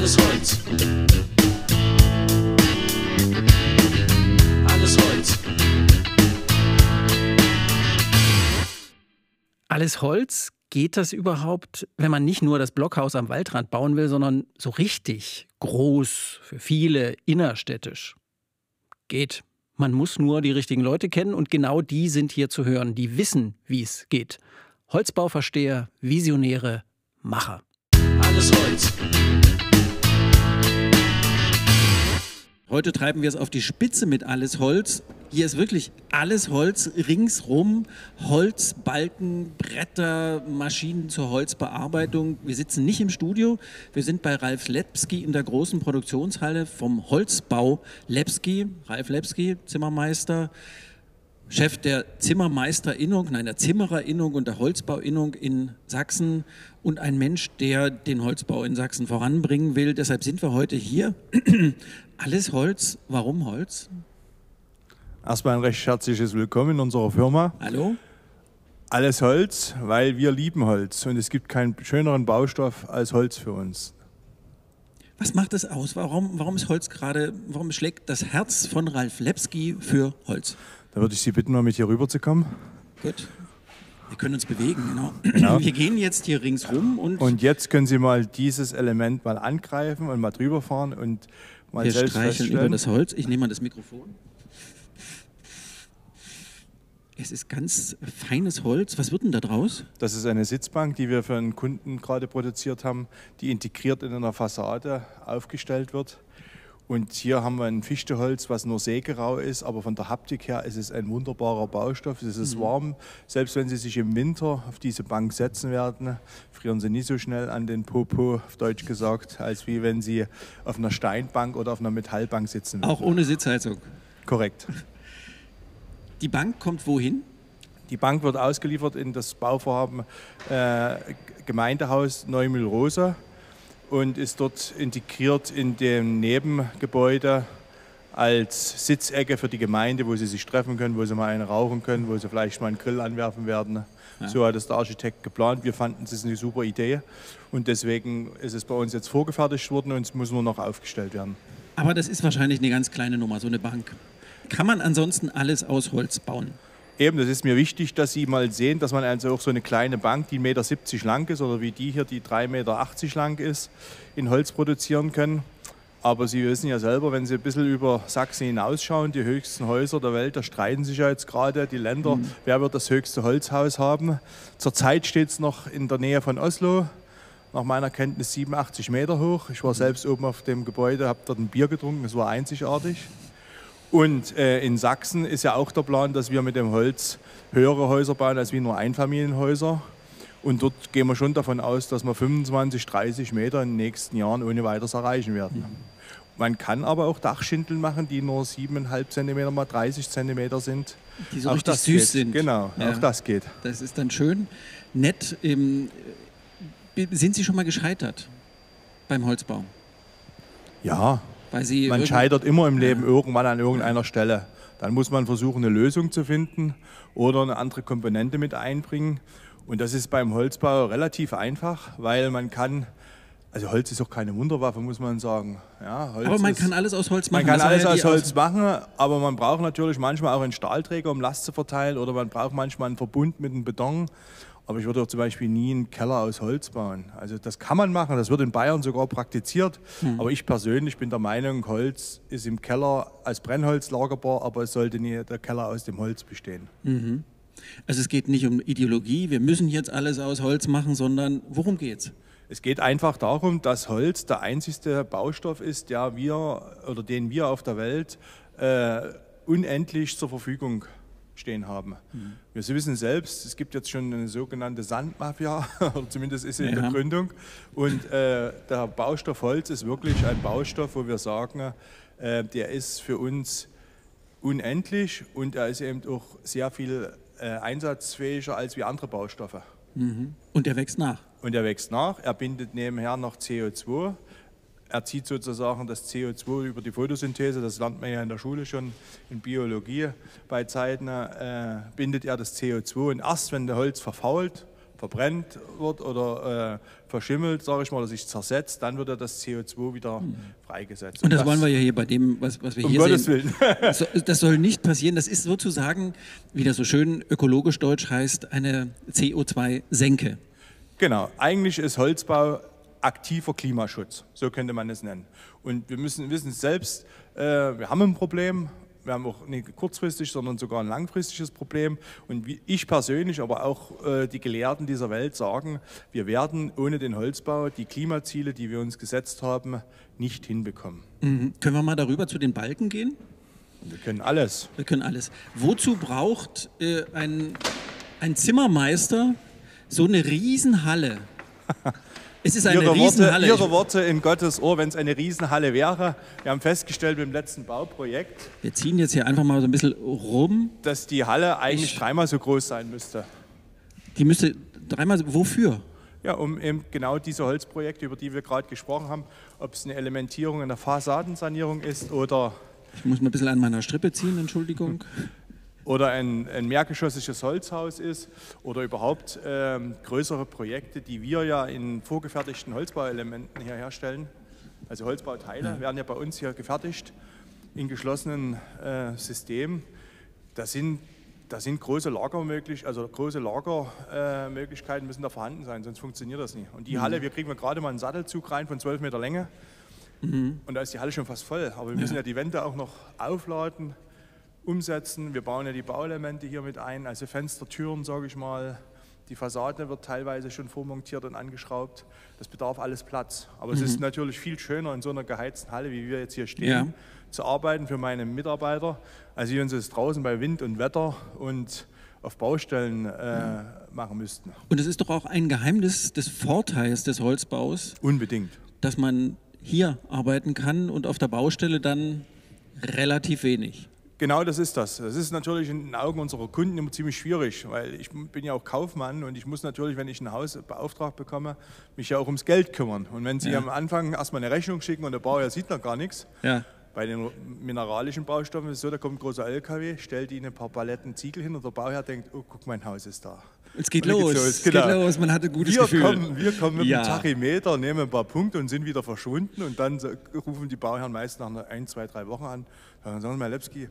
Alles Holz. Alles Holz. Alles Holz? Geht das überhaupt, wenn man nicht nur das Blockhaus am Waldrand bauen will, sondern so richtig groß, für viele, innerstädtisch? Geht. Man muss nur die richtigen Leute kennen und genau die sind hier zu hören, die wissen, wie es geht. Holzbauversteher, Visionäre, Macher. Alles Holz. Heute treiben wir es auf die Spitze mit alles Holz. Hier ist wirklich alles Holz ringsrum. Holz, Balken, Bretter, Maschinen zur Holzbearbeitung. Wir sitzen nicht im Studio. Wir sind bei Ralf Lepski in der großen Produktionshalle vom Holzbau Lepski. Ralf Lepski, Zimmermeister. Chef der Zimmermeisterinnung, nein, der Zimmererinnung und der Holzbauinnung in Sachsen und ein Mensch, der den Holzbau in Sachsen voranbringen will. Deshalb sind wir heute hier. Alles Holz. Warum Holz? Erstmal ein recht herzliches Willkommen in unserer Firma. Hallo? Alles Holz, weil wir lieben Holz und es gibt keinen schöneren Baustoff als Holz für uns. Was macht es aus? Warum, warum ist Holz gerade, warum schlägt das Herz von Ralf Lepski für Holz? Da würde ich Sie bitten, mal mit hier rüber zu kommen. Gut. Wir können uns bewegen, genau. Genau. Wir gehen jetzt hier ringsrum und, Und jetzt können Sie mal dieses Element mal angreifen und mal drüber fahren und mal wir selbst streicheln über das Holz. Ich nehme mal das Mikrofon. Es ist ganz feines Holz. Was wird denn da draus? Das ist eine Sitzbank, die wir für einen Kunden gerade produziert haben, die integriert in einer Fassade aufgestellt wird. Und hier haben wir ein Fichteholz, was nur sägerau ist, aber von der Haptik her ist es ein wunderbarer Baustoff. Es ist warm. Selbst wenn Sie sich im Winter auf diese Bank setzen werden, frieren Sie nie so schnell an den Popo, auf Deutsch gesagt, als wie wenn Sie auf einer Steinbank oder auf einer Metallbank sitzen würden. Auch ohne Sitzheizung. Korrekt. Die Bank kommt wohin? Die Bank wird ausgeliefert in das Bauvorhaben äh, Gemeindehaus Neumühl-Rosa und ist dort integriert in dem Nebengebäude als Sitzecke für die Gemeinde, wo sie sich treffen können, wo sie mal einen rauchen können, wo sie vielleicht mal einen Grill anwerfen werden. So hat es der Architekt geplant. Wir fanden es ist eine super Idee und deswegen ist es bei uns jetzt vorgefertigt worden und es muss nur noch aufgestellt werden. Aber das ist wahrscheinlich eine ganz kleine Nummer, so eine Bank. Kann man ansonsten alles aus Holz bauen? Eben, das ist mir wichtig, dass Sie mal sehen, dass man also auch so eine kleine Bank, die 1,70 Meter lang ist oder wie die hier, die 3,80 Meter lang ist, in Holz produzieren können. Aber Sie wissen ja selber, wenn Sie ein bisschen über Sachsen hinausschauen, die höchsten Häuser der Welt, da streiten sich ja jetzt gerade die Länder, wer wird das höchste Holzhaus haben. Zurzeit steht es noch in der Nähe von Oslo, nach meiner Kenntnis 87 Meter hoch. Ich war selbst oben auf dem Gebäude, habe dort ein Bier getrunken, es war einzigartig. Und äh, in Sachsen ist ja auch der Plan, dass wir mit dem Holz höhere Häuser bauen als wie nur Einfamilienhäuser. Und dort gehen wir schon davon aus, dass wir 25, 30 Meter in den nächsten Jahren ohne weiteres erreichen werden. Man kann aber auch Dachschindeln machen, die nur 7,5 cm mal 30 cm sind. Die so Auch richtig das süß geht. sind. Genau, Ja. auch das geht. Das ist dann schön. Nett. Ähm, sind Sie schon mal gescheitert beim Holzbau? Ja, Weil Sie man scheitert immer im Leben irgendwann an irgendeiner Stelle. Dann muss man versuchen, eine Lösung zu finden oder eine andere Komponente mit einbringen. Und das ist beim Holzbau relativ einfach, weil man kann, also Holz ist auch keine Wunderwaffe, muss man sagen. Ja, Aber man ist, kann alles aus Holz machen. man kann alles ja aus Holz machen, aber man braucht natürlich manchmal auch einen Stahlträger, um Last zu verteilen, oder man braucht manchmal einen Verbund mit einem Beton. Aber ich würde auch zum Beispiel nie einen Keller aus Holz bauen. Also das kann man machen, das wird in Bayern sogar praktiziert. Hm. Aber ich persönlich bin der Meinung, Holz ist im Keller als Brennholz lagerbar, aber es sollte nie der Keller aus dem Holz bestehen. Also es geht nicht um Ideologie, wir müssen jetzt alles aus Holz machen, sondern worum geht's? Es geht einfach darum, dass Holz der einzigste Baustoff ist, der wir oder den wir auf der Welt äh, unendlich zur Verfügung stehen haben. Wir wissen selbst, es gibt jetzt schon eine sogenannte Sandmafia, oder zumindest ist sie in Ja. der Gründung. Und äh, der Baustoff Holz ist wirklich ein Baustoff, wo wir sagen, äh, der ist für uns unendlich und er ist eben auch sehr viel äh, einsatzfähiger als wie andere Baustoffe. Und der wächst nach. Und er wächst nach, er bindet nebenher noch CO2. Er zieht sozusagen das CO2 über die Photosynthese, das lernt man ja in der Schule schon in Biologie bei Zeiten, äh, bindet er das CO2 und erst wenn der Holz verfault, verbrennt wird oder äh, verschimmelt, sage ich mal, oder sich zersetzt, dann wird ja das CO2 wieder freigesetzt. Und das, wollen wir ja hier bei dem, was, was wir um hier Gottes sehen. Willen. Das soll nicht passieren. Das ist sozusagen, wie das so schön ökologisch deutsch heißt, eine CO2-Senke. Genau, eigentlich ist Holzbau aktiver Klimaschutz, so könnte man es nennen. Und wir müssen wissen selbst, äh, wir haben ein Problem, wir haben auch nicht kurzfristig, sondern sogar ein langfristiges Problem. Und ich persönlich, aber auch äh, die Gelehrten dieser Welt sagen, wir werden ohne den Holzbau die Klimaziele, die wir uns gesetzt haben, nicht hinbekommen. Mhm. Können wir mal darüber zu den Balken gehen? Wir können alles. Wir können alles. Wozu braucht äh, ein, ein Zimmermeister so eine Riesenhalle? Es ist eine Ihre Worte, Riesenhalle. Ihre Worte in Gottes Ohr, wenn es eine Riesenhalle wäre. Wir haben festgestellt beim letzten Bauprojekt, Wir ziehen jetzt hier einfach mal so ein bisschen rum. dass die Halle eigentlich Ich- dreimal so groß sein müsste. Die müsste dreimal. so- Wofür? Ja, um eben genau diese Holzprojekte, über die wir gerade gesprochen haben, ob es eine Elementierung in der Fassadensanierung ist oder, Ich muss mal ein bisschen an meiner Strippe ziehen, Entschuldigung. oder ein, ein mehrgeschossiges Holzhaus ist oder überhaupt ähm, größere Projekte, die wir ja in vorgefertigten Holzbauelementen hier herstellen. Also Holzbauteile werden ja bei uns hier gefertigt in geschlossenen äh, Systemen. Da sind, da sind große Lager möglich, also große Lagermöglichkeiten äh, müssen da vorhanden sein, sonst funktioniert das nicht. Und die Halle, wir kriegen wir gerade mal einen Sattelzug rein von 12 Meter Länge. Und da ist die Halle schon fast voll. Aber wir müssen ja, die Wände auch noch aufladen, umsetzen. Wir bauen ja die Bauelemente hier mit ein, also Fenster, Türen, sage ich mal. Die Fassade wird teilweise schon vormontiert und angeschraubt. Das bedarf alles Platz. Aber es ist natürlich viel schöner, in so einer geheizten Halle, wie wir jetzt hier stehen, Ja. zu arbeiten für meine Mitarbeiter, als wir uns das draußen bei Wind und Wetter und auf Baustellen äh, machen müssten. Und es ist doch auch ein Geheimnis des Vorteils des Holzbaus, Unbedingt. dass man hier arbeiten kann und auf der Baustelle dann relativ wenig. Genau das ist das. Das ist natürlich in den Augen unserer Kunden immer ziemlich schwierig, weil ich bin ja auch Kaufmann und ich muss natürlich, wenn ich ein Haus beauftragt bekomme, mich ja auch ums Geld kümmern. Und wenn Sie Ja. am Anfang erstmal eine Rechnung schicken und der Bauherr sieht noch gar nichts, Ja. bei den mineralischen Baustoffen ist es so, da kommt ein großer LKW, stellt Ihnen ein paar Paletten Ziegel hin und der Bauherr denkt, oh, guck, mein Haus ist da. Es geht los. Es geht genau. los. Man hat ein gutes Wir Gefühl. kommen, wir kommen mit Ja. dem Tachymeter, nehmen ein paar Punkte und sind wieder verschwunden. Und dann rufen die Bauherren meist nach ein, zwei, drei Wochen an. Dann sagen sie, Herr Lepski,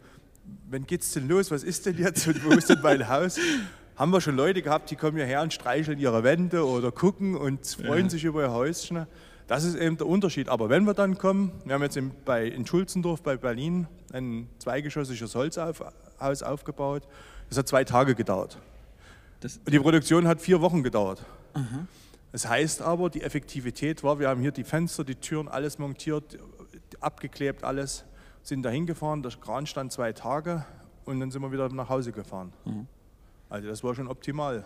wann geht's denn los? Was ist denn jetzt? Und wo ist denn mein Haus? Haben wir schon Leute gehabt, die kommen hierher und streicheln ihre Wände oder gucken und freuen sich über ihr Häuschen. Das ist eben der Unterschied. Aber wenn wir dann kommen, wir haben jetzt in, bei, in Schulzendorf bei Berlin ein zweigeschossiges Holzhaus aufgebaut. Das hat zwei Tage gedauert. Das, Und die Produktion hat vier Wochen gedauert. Das heißt aber, die Effektivität war, wir haben hier die Fenster, die Türen, alles montiert, abgeklebt, alles, sind da hingefahren, der Kran stand zwei Tage und dann sind wir wieder nach Hause gefahren. Also das war schon optimal.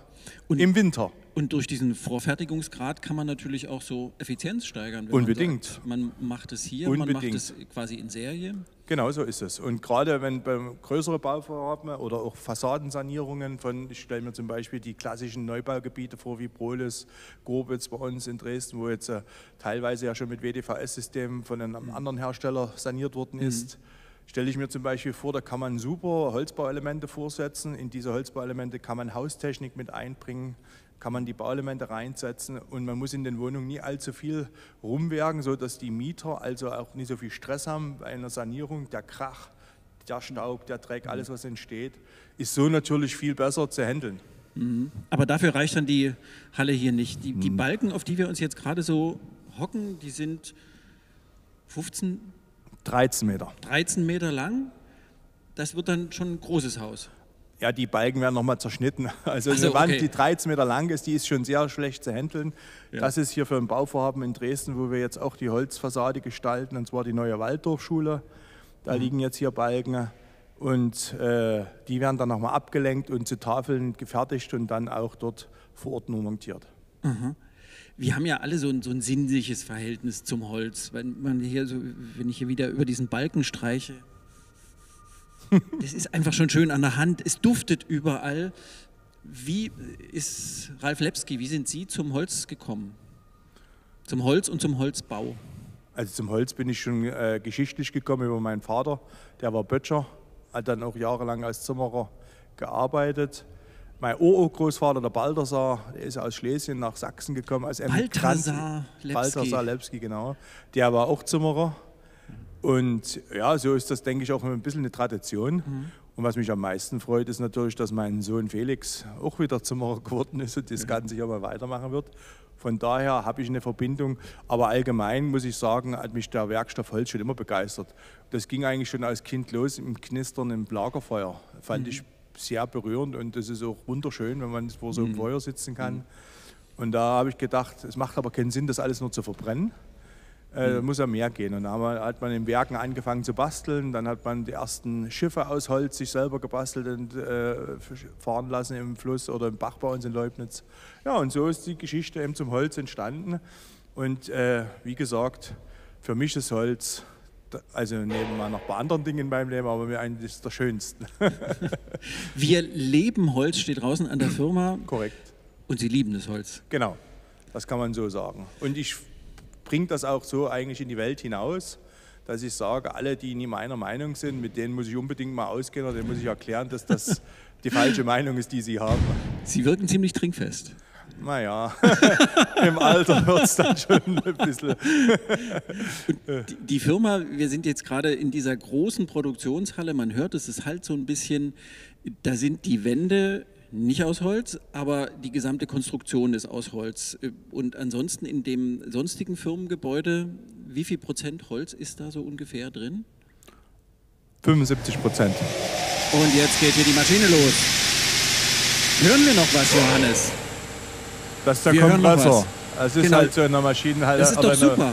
Und- Im Winter. und durch diesen Vorfertigungsgrad kann man natürlich auch so Effizienz steigern. Unbedingt. Man, sagt, man macht es hier, man macht Unbedingt. es quasi in Serie. Genau so ist es. Und gerade wenn beim größeren Bauvorhaben oder auch Fassadensanierungen von, ich stelle mir zum Beispiel die klassischen Neubaugebiete vor, wie Brohlis, Gorbitz bei uns in Dresden, wo jetzt äh, teilweise ja schon mit WDVS-Systemen von einem anderen Hersteller saniert worden ist, stelle ich mir zum Beispiel vor, da kann man super Holzbauelemente vorsetzen. In diese Holzbauelemente kann man Haustechnik mit einbringen, kann man die Bauelemente reinsetzen und man muss in den Wohnungen nie allzu viel rumwerken, sodass die Mieter also auch nicht so viel Stress haben bei einer Sanierung. Der Krach, der Staub, der Dreck, alles was entsteht, ist so natürlich viel besser zu handeln. Aber dafür reicht dann die Halle hier nicht. Die, die Balken, auf die wir uns jetzt gerade so hocken, die sind 15, 13 Meter. 13 Meter lang. Das wird dann schon ein großes Haus. Ja, die Balken werden nochmal zerschnitten. Also Ach so, eine Wand, okay. die 13 Meter lang ist, die ist schon sehr schlecht zu handeln. Ja. Das ist hier für ein Bauvorhaben in Dresden, wo wir jetzt auch die Holzfassade gestalten, und zwar die neue Waldorfschule. Da liegen jetzt hier Balken und äh, die werden dann nochmal abgelenkt und zu Tafeln gefertigt und dann auch dort vor Ort nur montiert. Wir haben ja alle so ein, so ein sinnliches Verhältnis zum Holz. Wenn, man hier so, wenn ich hier wieder über diesen Balken streiche, das ist einfach schon schön an der Hand. Es duftet überall. Wie ist Ralf Lepski, wie sind Sie zum Holz gekommen? Zum Holz und zum Holzbau. Also zum Holz bin ich schon äh, geschichtlich gekommen über meinen Vater, der war Böttcher, hat dann auch jahrelang als Zimmerer gearbeitet. Mein Urgroßvater, der Balthasar, der ist aus Schlesien nach Sachsen gekommen als. Balthasar Lepski. Balthasar Lepski, genau. Der war auch Zimmerer. Und ja, so ist das, denke ich, auch ein bisschen eine Tradition. Mhm. Und was mich am meisten freut, ist natürlich, dass mein Sohn Felix auch wieder Zimmerer geworden ist und das Ganze hier mal weitermachen wird. Von daher habe ich eine Verbindung. Aber allgemein muss ich sagen, hat mich der Werkstoff Holz schon immer begeistert. Das ging eigentlich schon als Kind los im Knistern im Lagerfeuer. Fand ich sehr berührend und das ist auch wunderschön, wenn man vor so einem Feuer sitzen kann. Und da habe ich gedacht, es macht aber keinen Sinn, das alles nur zu verbrennen. Äh, muss ja mehr gehen. Und wir- hat man in Werken angefangen zu basteln. Dann hat man die ersten Schiffe aus Holz sich selber gebastelt und äh, fahren lassen im Fluss oder im Bach bei uns in Leubnitz. Ja, und so ist die Geschichte eben zum Holz entstanden. Und äh, wie gesagt, für mich ist Holz, da- also neben mal noch ein paar anderen Dingen in meinem Leben, aber mir eigentlich der schönste. Wir leben Holz, steht draußen an der Firma Korrekt. und Sie lieben das Holz. Genau, das kann man so sagen. Und ich bringe das auch so eigentlich in die Welt hinaus, dass ich sage, alle, die nie meiner Meinung sind, mit denen muss ich unbedingt mal ausgehen oder denen muss ich erklären, dass das die falsche Meinung ist, die sie haben. Sie wirken ziemlich trinkfest. Naja, im Alter wird es dann schon ein bisschen. Die, die Firma, wir sind jetzt gerade in dieser großen Produktionshalle, man hört es, es halt so ein bisschen, da sind die Wände nicht aus Holz, aber die gesamte Konstruktion ist aus Holz. Und ansonsten in dem sonstigen Firmengebäude, wie viel Prozent Holz ist da so ungefähr drin? 75 Prozent. Und jetzt geht hier die Maschine los. Hören wir noch was, Johannes? Das ist der Wir Kompressor. was. Es ist Genau. halt so in der Maschinenhalle. Das ist doch super.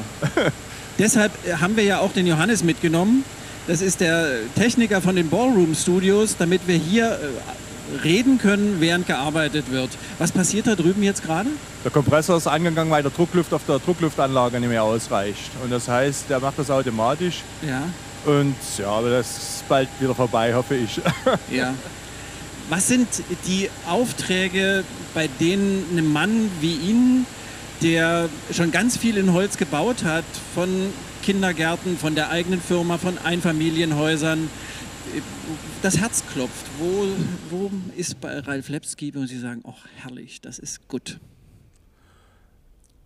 Deshalb haben wir ja auch den Johannes mitgenommen. Das ist der Techniker von den Ballroom Studios, damit wir hier äh, reden können, während gearbeitet wird. Was passiert da drüben jetzt gerade? Der Kompressor ist angegangen, weil der Druckluft auf der Druckluftanlage nicht mehr ausreicht. Und das heißt, der macht das automatisch. Ja, Und ja, aber das ist bald wieder vorbei, hoffe ich. ja. Was sind die Aufträge, bei denen ein Mann wie Ihnen, der schon ganz viel in Holz gebaut hat, von Kindergärten, von der eigenen Firma, von Einfamilienhäusern, das Herz klopft? Wo, wo ist bei Ralf Lepski, wo Sie sagen, ach herrlich, das ist gut?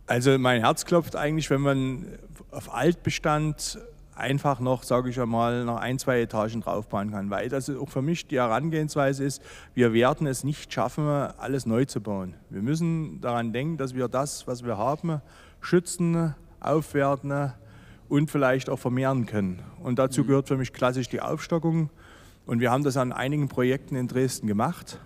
Also mein Herz klopft eigentlich, wenn man auf Altbestand einfach noch, sage ich einmal, noch ein, zwei Etagen draufbauen kann. Weil das auch für mich die Herangehensweise ist, wir werden es nicht schaffen, alles neu zu bauen. Wir müssen daran denken, dass wir das, was wir haben, schützen, aufwerten und vielleicht auch vermehren können. Und dazu gehört für mich klassisch die Aufstockung. Und wir haben das an einigen Projekten in Dresden gemacht.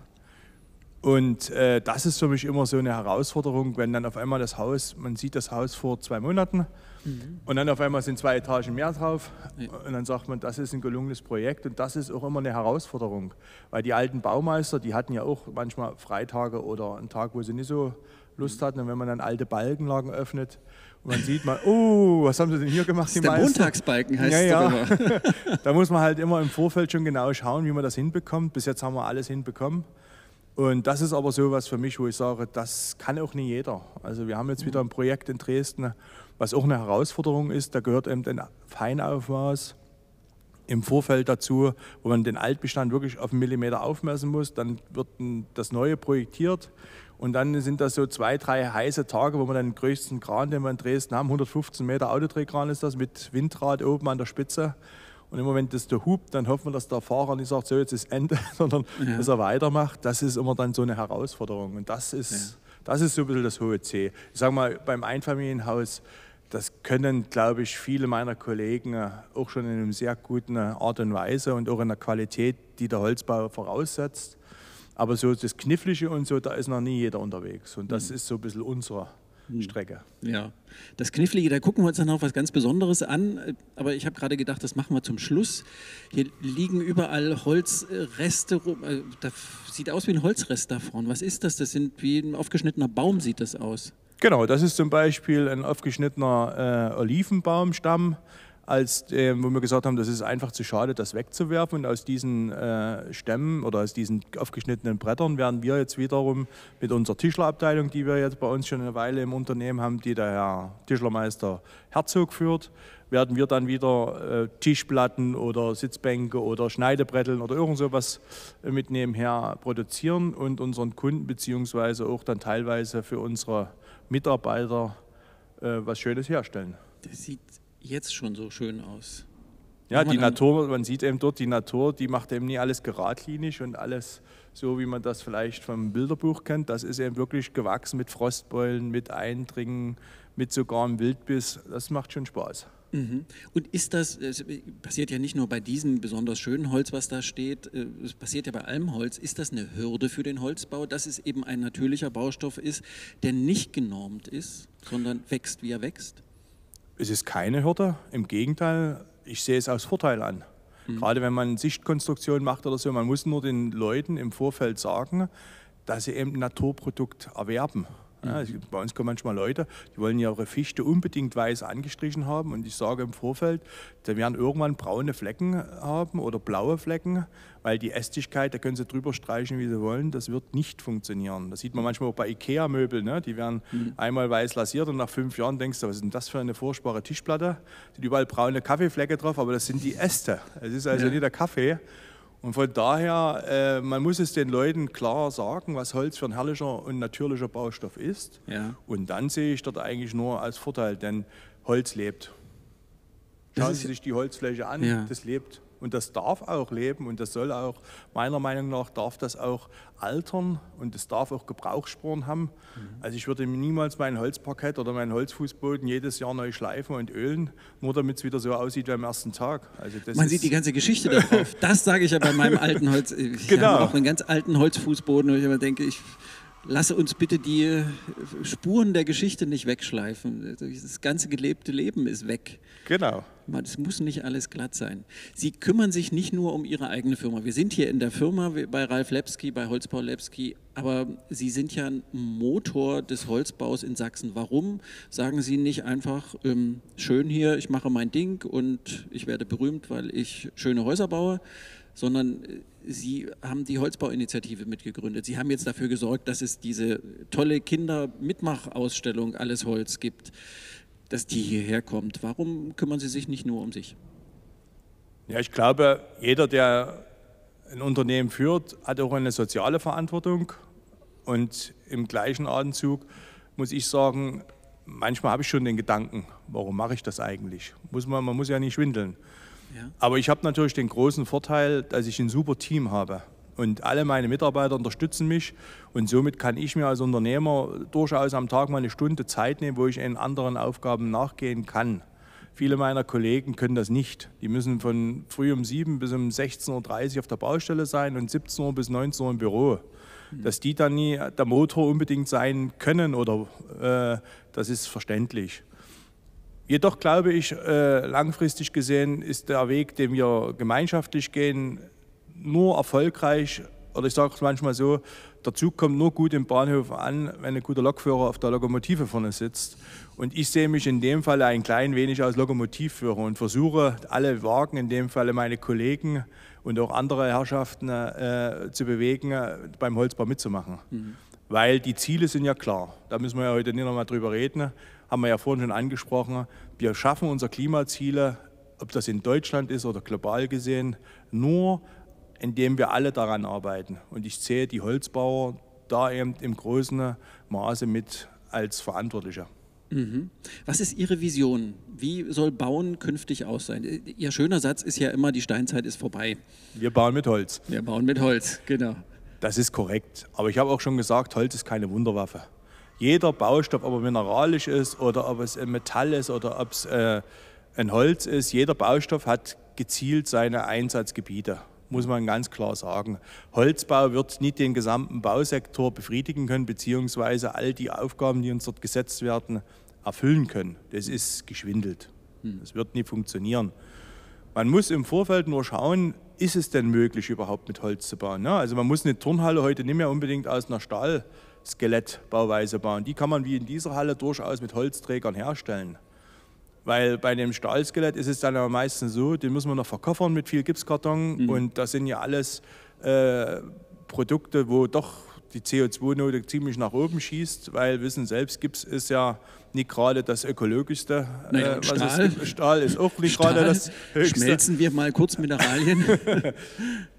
Und äh, das ist für mich immer so eine Herausforderung, wenn dann auf einmal das Haus, man sieht das Haus vor zwei Monaten und dann auf einmal sind zwei Etagen mehr drauf Ja. und dann sagt man, das ist ein gelungenes Projekt und das ist auch immer eine Herausforderung, weil die alten Baumeister, die hatten ja auch manchmal Freitage oder einen Tag, wo sie nicht so Lust hatten und wenn man dann alte Balkenlagen öffnet und man sieht mal, oh, was haben sie denn hier gemacht, Das die ist der? Montagsbalken, heißt Ja, es ja. Da muss man halt immer im Vorfeld schon genau schauen, wie man das hinbekommt. Bis jetzt haben wir alles hinbekommen. Und das ist aber so was für mich, wo ich sage, das kann auch nicht jeder. Also wir haben jetzt wieder ein Projekt in Dresden, was auch eine Herausforderung ist. Da gehört eben ein Feinaufmaß im Vorfeld dazu, wo man den Altbestand wirklich auf einen Millimeter aufmessen muss. Dann wird das Neue projektiert und dann sind das so zwei, drei heiße Tage, wo man den größten Kran, den wir in Dresden haben, 115 Meter Autodrehkran ist das, mit Windrad oben an der Spitze. Und immer wenn das da hupt, dann hoffen wir, dass der Fahrer nicht sagt, so jetzt ist Ende, sondern Ja. dass er weitermacht. Das ist immer dann so eine Herausforderung. Und das ist, das ist so ein bisschen das hohe C. Ich sage mal, beim Einfamilienhaus, das können, glaube ich, viele meiner Kollegen auch schon in einer sehr guten Art und Weise und auch in der Qualität, die der Holzbau voraussetzt. Aber so das Knifflige und so, da ist noch nie jeder unterwegs. Und das ist so ein bisschen unsere Strecke. Ja, das Knifflige, da gucken wir uns dann noch was ganz Besonderes an. Aber ich habe gerade gedacht, das machen wir zum Schluss. Hier liegen überall Holzreste rum. Äh, Das sieht aus wie ein Holzrest da vorne. Was ist das? Das sind wie ein aufgeschnittener Baum sieht das aus. Genau, das ist zum Beispiel ein aufgeschnittener äh, Olivenbaumstamm als äh, wo wir gesagt haben, das ist einfach zu schade, das wegzuwerfen. Und aus diesen äh, Stämmen oder aus diesen aufgeschnittenen Brettern werden wir jetzt wiederum mit unserer Tischlerabteilung, die wir jetzt bei uns schon eine Weile im Unternehmen haben, die der Herr Tischlermeister Herzog führt, werden wir dann wieder äh, Tischplatten oder Sitzbänke oder Schneidebretteln oder irgend sowas mit nebenher produzieren und unseren Kunden beziehungsweise auch dann teilweise für unsere Mitarbeiter äh, was Schönes herstellen. Das sieht jetzt schon so schön aus. Ja, die Natur, man sieht eben dort, die Natur, die macht eben nie alles geradlinig und alles so, wie man das vielleicht vom Bilderbuch kennt. Das ist eben wirklich gewachsen mit Frostbeulen, mit Eindringen, mit sogar einem Wildbiss. Das macht schon Spaß. Mhm. Und ist das, es passiert ja nicht nur bei diesem besonders schönen Holz, was da steht, äh, es passiert ja bei allem Holz. Ist das eine Hürde für den Holzbau, dass es eben ein natürlicher Baustoff ist, der nicht genormt ist, sondern wächst, wie er wächst? Es ist keine Hürde, im Gegenteil, ich sehe es als Vorteil an. Gerade wenn man Sichtkonstruktion macht oder so, man muss nur den Leuten im Vorfeld sagen, dass sie eben ein Naturprodukt erwerben. Ja, bei uns kommen manchmal Leute, die wollen ihre Fichte unbedingt weiß angestrichen haben und ich sage im Vorfeld, die werden irgendwann braune Flecken haben oder blaue Flecken, weil die Ästigkeit, da können sie drüber streichen, wie sie wollen, das wird nicht funktionieren. Das sieht man manchmal auch bei Ikea-Möbeln, ne? die werden einmal weiß lasiert und nach fünf Jahren denkst du, was ist denn das für eine furchtbare Tischplatte? Sind überall braune Kaffeeflecke drauf, aber das sind die Äste. Es ist also Ja. nicht der Kaffee. Und von daher, äh, man muss es den Leuten klar sagen, was Holz für ein herrlicher und natürlicher Baustoff ist. Ja. Und dann sehe ich dort eigentlich nur als Vorteil, denn Holz lebt. Schauen Sie sich die Holzfläche an, Ja. das lebt. Und das darf auch leben und das soll auch, meiner Meinung nach, darf das auch altern und es darf auch Gebrauchsspuren haben. Mhm. Also ich würde niemals mein Holzparkett oder meinen Holzfußboden jedes Jahr neu schleifen und ölen, nur damit es wieder so aussieht wie am ersten Tag. Also das Man sieht die ganze Geschichte da drauf. Das sage ich ja bei meinem alten Holz. Ich Genau. habe auch einen ganz alten Holzfußboden, wo ich immer denke, ich lasse uns bitte die äh, Spuren der Geschichte nicht wegschleifen. Das ganze gelebte Leben ist weg. Genau. Es muss nicht alles glatt sein. Sie kümmern sich nicht nur um Ihre eigene Firma. Wir sind hier in der Firma bei Ralf Lepski, bei Holzbau Lepski, aber Sie sind ja ein Motor des Holzbaus in Sachsen. Warum sagen Sie nicht einfach, ähm, schön hier, ich mache mein Ding und ich werde berühmt, weil ich schöne Häuser baue, sondern äh, Sie haben die Holzbauinitiative mitgegründet. Sie haben jetzt dafür gesorgt, dass es diese tolle Kinder-Mitmachausstellung Alles Holz gibt dass die hierher kommt. Warum kümmern Sie sich nicht nur um sich? Ja, ich glaube, jeder, der ein Unternehmen führt, hat auch eine soziale Verantwortung. Und im gleichen Atemzug muss ich sagen, manchmal habe ich schon den Gedanken, warum mache ich das eigentlich? Muss man, man muss ja nicht schwindeln. Ja. Aber ich habe natürlich den großen Vorteil, dass ich ein super Team habe. Und alle meine Mitarbeiter unterstützen mich. Und somit kann ich mir als Unternehmer durchaus am Tag mal eine Stunde Zeit nehmen, wo ich in anderen Aufgaben nachgehen kann. Viele meiner Kollegen können das nicht. Die müssen von früh um 7 bis um 16.30 Uhr auf der Baustelle sein und 17 Uhr bis 19 Uhr im Büro. Dass die dann nie der Motor unbedingt sein können oder äh, das ist verständlich. Jedoch glaube ich, äh, langfristig gesehen ist der Weg, den wir gemeinschaftlich gehen, nur erfolgreich, oder ich sage es manchmal so, der Zug kommt nur gut im Bahnhof an, wenn ein guter Lokführer auf der Lokomotive vorne sitzt. Und ich sehe mich in dem Fall ein klein wenig als Lokomotivführer und versuche alle Wagen, in dem Falle meine Kollegen und auch andere Herrschaften äh, zu bewegen, beim Holzbau mitzumachen. Weil die Ziele sind ja klar. Da müssen wir ja heute nicht nochmal drüber reden. Haben wir ja vorhin schon angesprochen. Wir schaffen unsere Klimaziele, ob das in Deutschland ist oder global gesehen, nur indem wir alle daran arbeiten. Und ich sehe die Holzbauer da eben im großen Maße mit als Verantwortlicher. Was ist Ihre Vision? Wie soll Bauen künftig aussehen? Ihr schöner Satz ist ja immer, die Steinzeit ist vorbei. Wir bauen mit Holz. Wir bauen mit Holz, genau. Das ist korrekt. Aber ich habe auch schon gesagt, Holz ist keine Wunderwaffe. Jeder Baustoff, ob er mineralisch ist oder ob es ein Metall ist oder ob es äh, ein Holz ist, jeder Baustoff hat gezielt seine Einsatzgebiete, muss man ganz klar sagen. Holzbau wird nicht den gesamten Bausektor befriedigen können, beziehungsweise all die Aufgaben, die uns dort gesetzt werden, erfüllen können. Das ist geschwindelt. Das wird nie funktionieren. Man muss im Vorfeld nur schauen, ist es denn möglich, überhaupt mit Holz zu bauen? Ne? Also man muss eine Turnhalle heute nicht mehr unbedingt aus einer Stahlskelettbauweise bauen. Die kann man wie in dieser Halle durchaus mit Holzträgern herstellen. Weil bei dem Stahlskelett ist es dann aber meistens so, den müssen wir noch verkoffern mit viel Gipskarton Mhm. und das sind ja alles äh, Produkte, wo doch die CO2-Note ziemlich nach oben schießt, weil wissen selbst, Gips ist ja nicht gerade das ökologischste. äh, Naja, was Stahl? gibt. Stahl ist auch nicht gerade Stahl, das höchste. Schmelzen wir mal kurz Mineralien.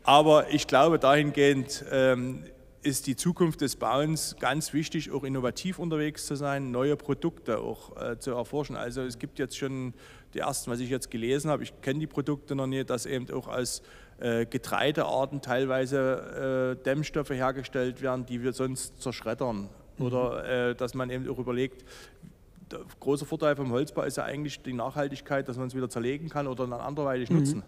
Aber ich glaube, dahingehend ähm, ist die Zukunft des Bauens ganz wichtig, auch innovativ unterwegs zu sein, neue Produkte auch äh, zu erforschen. Also es gibt jetzt schon die ersten, was ich jetzt gelesen habe, ich kenne die Produkte noch nicht, dass eben auch aus äh, Getreidearten teilweise äh, Dämmstoffe hergestellt werden, die wir sonst zerschreddern. Oder äh, dass man eben auch überlegt, der große Vorteil vom Holzbau ist ja eigentlich die Nachhaltigkeit, dass man es wieder zerlegen kann oder dann anderweitig nutzen.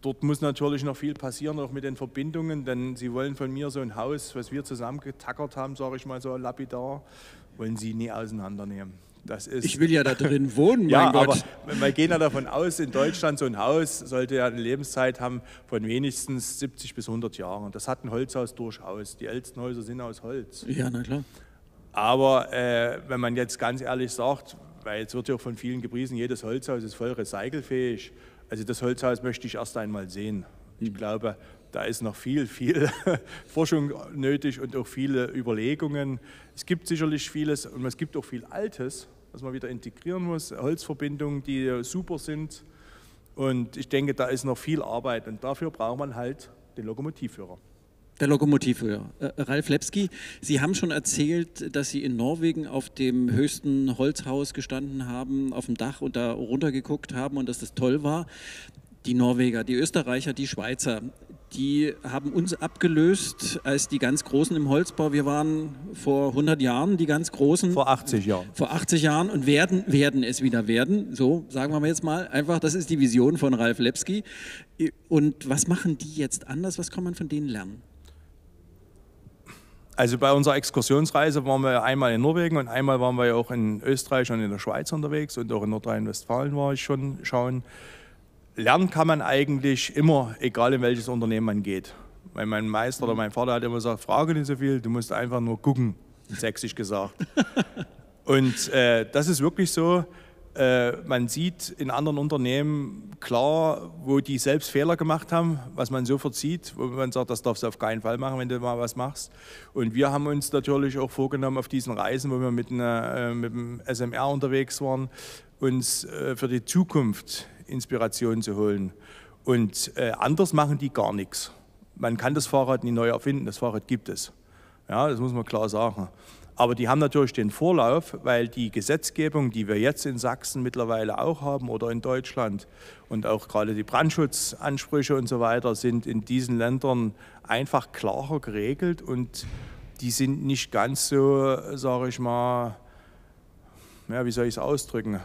Dort muss natürlich noch viel passieren, auch mit den Verbindungen, denn Sie wollen von mir so ein Haus, was wir zusammengetackert haben, sage ich mal so lapidar, wollen Sie nie auseinandernehmen. Das ist Ich will ja da drin wohnen, mein ja, Gott. aber wir gehen ja davon aus, in Deutschland so ein Haus sollte ja eine Lebenszeit haben von wenigstens 70 bis 100 Jahren. Das hat ein Holzhaus durchaus. Die ältesten Häuser sind aus Holz. ja, na klar. Aber äh, wenn man jetzt ganz ehrlich sagt, weil jetzt wird ja auch von vielen gepriesen, jedes Holzhaus ist voll recycelfähig. Also das Holzhaus möchte ich erst einmal sehen. Ich glaube, da ist noch viel, viel Forschung nötig und auch viele Überlegungen. Es gibt sicherlich vieles und es gibt auch viel Altes, was man wieder integrieren muss. Holzverbindungen, die super sind. Und ich denke, da ist noch viel Arbeit und dafür braucht man halt den Lokomotivführer. Der Lokomotivführer. Äh, Ralf Lepski, Sie haben schon erzählt, dass Sie in Norwegen auf dem höchsten Holzhaus gestanden haben, auf dem Dach und da runtergeguckt haben und dass das toll war. Die Norweger, die Österreicher, die Schweizer, die haben uns abgelöst als die ganz Großen im Holzbau. Wir waren vor 100 Jahren die ganz Großen. Vor 80 Jahren. vor 80 Jahren und werden, werden es wieder werden. So, sagen wir mal jetzt mal. Einfach, das ist die Vision von Ralf Lepski. Und was machen die jetzt anders? Was kann man von denen lernen? Also bei unserer Exkursionsreise waren wir einmal in Norwegen und einmal waren wir ja auch in Österreich und in der Schweiz unterwegs und auch in Nordrhein-Westfalen war ich schon schauen. Lernen kann man eigentlich immer, egal in welches Unternehmen man geht. Weil mein Meister oder mein Vater hat immer gesagt, frage nicht so viel, du musst einfach nur gucken, sächsisch gesagt. und äh, das ist wirklich so, man sieht in anderen Unternehmen klar, wo die selbst Fehler gemacht haben, was man sofort sieht, wo man sagt, das darfst du auf keinen Fall machen, wenn du mal was machst. Und wir haben uns natürlich auch vorgenommen auf diesen Reisen, wo wir mit, einer, äh, mit dem SMR unterwegs waren, uns äh, für die Zukunft Inspiration zu holen. Und äh, anders machen die gar nichts. Man kann das Fahrrad nie neu erfinden, das Fahrrad gibt es. Ja, das muss man klar sagen. Aber die haben natürlich den Vorlauf, weil die Gesetzgebung, die wir jetzt in Sachsen mittlerweile auch haben oder in Deutschland und auch gerade die Brandschutzansprüche und so weiter sind in diesen Ländern einfach klarer geregelt und die sind nicht ganz so, sage ich mal, ja, wie soll ich es ausdrücken?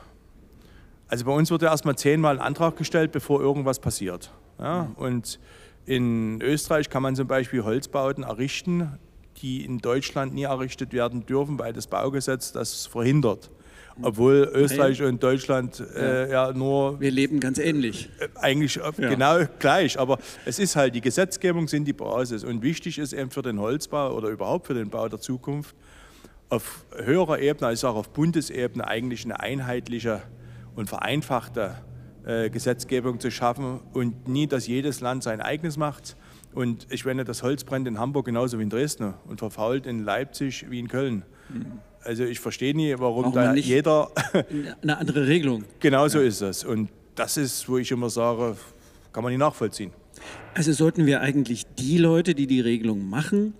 Also bei uns wird ja erstmal zehnmal ein Antrag gestellt, bevor irgendwas passiert. Ja? Und in Österreich kann man zum Beispiel Holzbauten errichten, die in Deutschland nie errichtet werden dürfen, weil das Baugesetz das verhindert. Obwohl Österreich und Deutschland äh, ja. nur Wir leben ganz ähnlich. äh, eigentlich äh, genau gleich, aber es ist halt, die Gesetzgebung sind die Basis und wichtig ist eben für den Holzbau oder überhaupt für den Bau der Zukunft auf höherer Ebene, also auch auf Bundesebene eigentlich eine einheitliche und vereinfachte äh, Gesetzgebung zu schaffen und nie, dass jedes Land sein eigenes macht. Und ich meine, das Holz brennt in Hamburg genauso wie in Dresden und verfault in Leipzig wie in Köln. Also ich verstehe nie, warum man da jeder Eine andere Regelung. Genau so ist es. Und das ist, wo ich immer sage, kann man nicht nachvollziehen. Also sollten wir eigentlich die Leute, die die Regelung machen,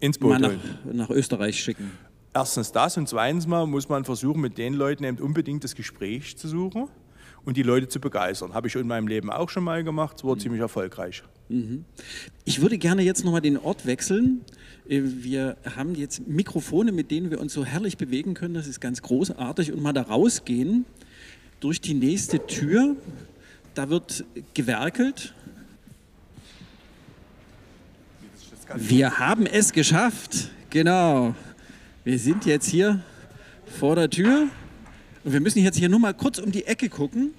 Ins mal Boot nach, holen. nach Österreich schicken. Erstens das und zweitens mal muss man versuchen, mit den Leuten eben unbedingt das Gespräch zu suchen und die Leute zu begeistern. Habe ich in meinem Leben auch schon mal gemacht, es war ziemlich erfolgreich. Ich würde gerne jetzt nochmal den Ort wechseln. Äh, Wir haben jetzt Mikrofone, mit denen wir uns so herrlich bewegen können. Das ist ganz großartig. Und mal da rausgehen durch die nächste Tür. Da wird gewerkelt. Wir haben es geschafft. Genau. Wir sind jetzt hier vor der Tür. Und wir müssen jetzt hier nur mal kurz um die Ecke gucken.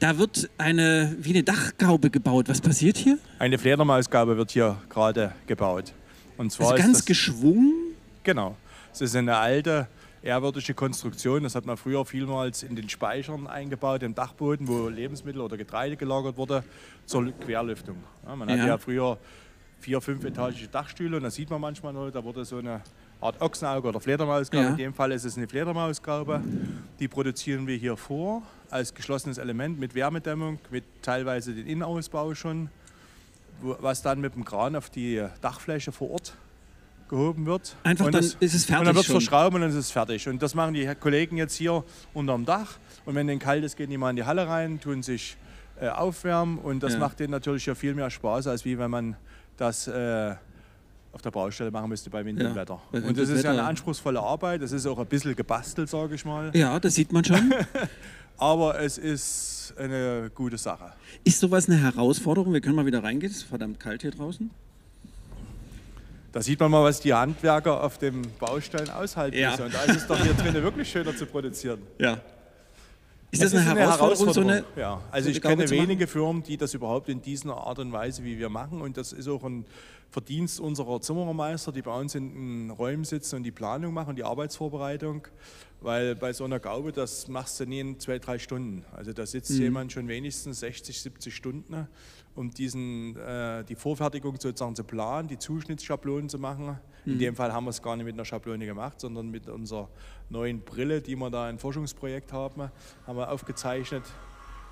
Da wird eine, wie eine Dachgaube gebaut. Was passiert hier? Eine Fledermausgabe wird hier gerade gebaut. Und zwar Also ist ganz das, geschwungen. Genau. Es ist eine alte ehrwürdige Konstruktion. Das hat man früher vielmals in den Speichern eingebaut, im Dachboden, wo Lebensmittel oder Getreide gelagert wurde, zur Querlüftung. Ja, man Ja. hatte ja früher vier, fünfetagige Dachstühle und da sieht man manchmal noch, da wurde so eine Art Ochsenauge oder Fledermausgabe. Ja. In dem Fall ist es eine Fledermausgabe. Die produzieren wir hier vor als geschlossenes Element mit Wärmedämmung, mit teilweise den Innenausbau schon, was dann mit dem Kran auf die Dachfläche vor Ort gehoben wird. Einfach und dann das, ist es fertig Und dann wird es verschraubt und dann ist es fertig. Und das machen die Kollegen jetzt hier unterm Dach. Und wenn denen kalt ist, gehen die mal in die Halle rein, tun sich äh, aufwärmen. Und das Ja. macht denen natürlich ja viel mehr Spaß, als wie wenn man das äh, auf der Baustelle machen müsste bei Wind Ja, und Wetter. das ist ja eine anspruchsvolle Arbeit. Das ist auch ein bisschen gebastelt, sage ich mal. Ja, das sieht man schon. Aber es ist eine gute Sache. Ist sowas eine Herausforderung? Wir können mal wieder reingehen. Es ist verdammt kalt hier draußen. Da sieht man mal, was die Handwerker auf den Baustellen aushalten Ja. müssen. Und da ist es doch hier drinnen wirklich schöner zu produzieren. Ja. Ist das eine, Herausforderung, so eine, ja, also so ich eine kenne wenige Firmen, die das überhaupt in dieser Art und Weise, wie wir machen. Und das ist auch ein Verdienst unserer Zimmermeister, die bei uns in den Räumen sitzen und die Planung machen, die Arbeitsvorbereitung. Weil bei so einer Gaube, das machst du nie in zwei, drei Stunden. Also da sitzt Mhm. jemand schon wenigstens 60, 70 Stunden, um diesen, äh, die Vorfertigung sozusagen zu planen, die Zuschnittsschablonen zu machen. In Mhm. dem Fall haben wir es gar nicht mit einer Schablone gemacht, sondern mit unserer neuen Brille, die wir da ein Forschungsprojekt haben, haben wir aufgezeichnet.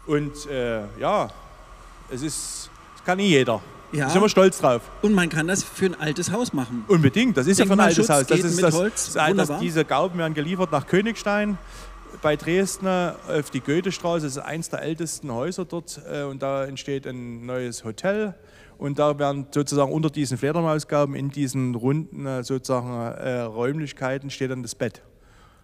Und äh, ja, es ist, das kann nie jeder. Ja. Da sind wir stolz drauf. Und man kann das für ein altes Haus machen. Unbedingt, das ist ja von ein altes Haus. Das ist das, Holz, das, das, diese Gauben werden geliefert nach Königstein bei Dresden auf die Goethestraße. Das ist eins der ältesten Häuser dort äh, und da entsteht ein neues Hotel. Und da werden sozusagen unter diesen Fledermausgauben in diesen runden äh, sozusagen äh, Räumlichkeiten steht dann das Bett.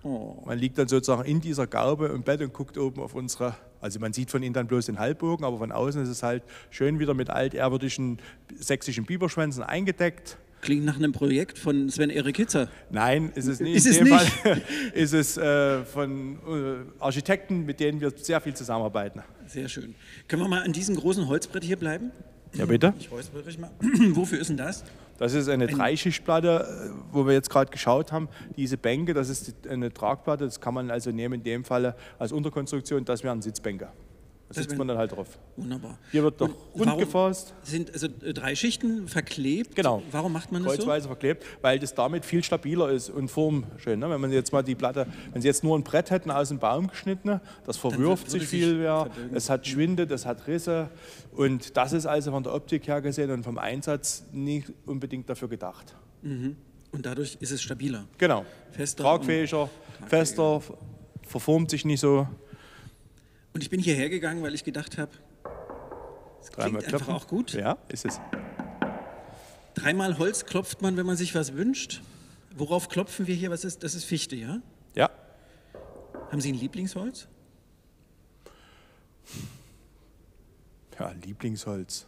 Oh. Man liegt dann sozusagen in dieser Gaube im Bett und guckt oben auf unsere, also man sieht von innen dann bloß den Halbbogen, aber von außen ist es halt schön wieder mit altehrwürdigen sächsischen Biberschwänzen eingedeckt. Klingt nach einem Projekt von Sven-Erik Hitzer. Nein, ist es nicht. Ist in es dem nicht? Fall ist es äh, von äh, Architekten, mit denen wir sehr viel zusammenarbeiten. Sehr schön. Können wir mal an diesem großen Holzbrett hier bleiben? Ja, bitte? Ich räuspere dich mal. Wofür ist denn das? Das ist eine Dreischichtplatte, äh, wo wir jetzt gerade geschaut haben. Diese Bänke, das ist eine Tragplatte, das kann man also nehmen in dem Falle als Unterkonstruktion, das wären Sitzbänke. Sitzt man dann halt drauf. Wunderbar. Hier wird Und rund gefasst. Sind also äh, drei Schichten verklebt? Genau. Warum macht man das so? kreuzweise verklebt, weil das damit viel stabiler ist und formschön. Ne? Wenn man jetzt mal die Platte, wenn Sie jetzt nur ein Brett hätten aus dem Baum geschnitten, das verwirft sich viel mehr, es hat Schwinde, das hat Risse und das ist also von der Optik her gesehen und vom Einsatz nicht unbedingt dafür gedacht. Und dadurch ist es stabiler. Genau. Fester Tragfähiger, fester, verformt sich nicht so. Und ich bin hierher gegangen, weil ich gedacht habe, es klingt einfach klopfen. auch gut. Ja, ist es. Dreimal Holz klopft man, wenn man sich was wünscht. Worauf klopfen wir hier? Was ist, das ist Fichte, ja? Ja. Haben Sie ein Lieblingsholz? Ja, Lieblingsholz.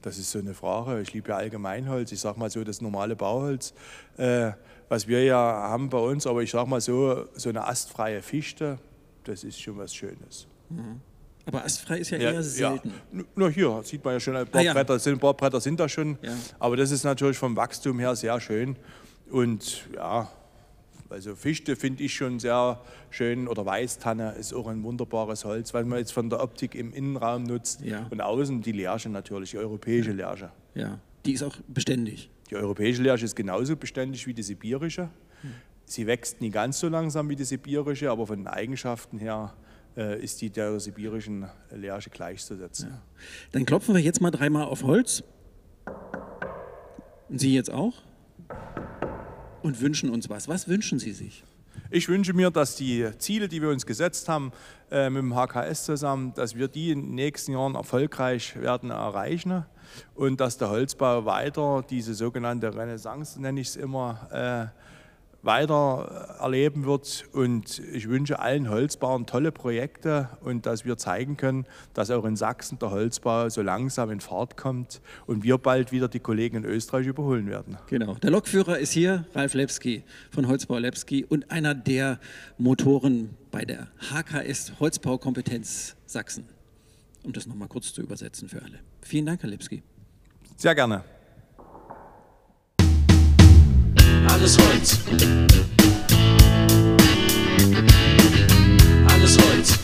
Das ist so eine Frage. Ich liebe ja Allgemeinholz. Ich sage mal so das normale Bauholz, äh, was wir ja haben bei uns. Aber ich sage mal so, so eine astfreie Fichte, das ist schon was Schönes. Aber astfrei ist ja, eher selten. Ja. Nur hier sieht man ja schon, ein paar, Ah, ja. Bretter, sind, ein paar Bretter sind da schon. Ja. Aber das ist natürlich vom Wachstum her sehr schön. Und ja, also Fichte finde ich schon sehr schön. Oder Weißtanne ist auch ein wunderbares Holz, weil man jetzt von der Optik im Innenraum nutzt. Ja. Und außen die Lärche natürlich, die europäische Lärche. Ja, die ist auch beständig. Die europäische Lärche ist genauso beständig wie die sibirische. Sie wächst nie ganz so langsam wie die sibirische, aber von den Eigenschaften her ist die der sibirischen Lärche gleichzusetzen. Dann klopfen wir jetzt mal dreimal auf Holz. Und Sie jetzt auch? Und wünschen uns was. Was wünschen Sie sich? Ich wünsche mir, dass die Ziele, die wir uns gesetzt haben äh, mit dem HKS zusammen, dass wir die in den nächsten Jahren erfolgreich werden erreichen und dass der Holzbau weiter diese sogenannte Renaissance, nenne ich es immer, äh, weiter erleben wird. Und ich wünsche allen Holzbauern tolle Projekte und dass wir zeigen können, dass auch in Sachsen der Holzbau so langsam in Fahrt kommt und wir bald wieder die Kollegen in Österreich überholen werden. Genau. Der Lokführer ist hier, Ralf Lepski von Holzbau Lepski und einer der Motoren bei der HKS Holzbaukompetenz Sachsen. Um das nochmal kurz zu übersetzen für alle. Vielen Dank, Herr Lepski. Sehr gerne. Alles Holz. Alles Holz.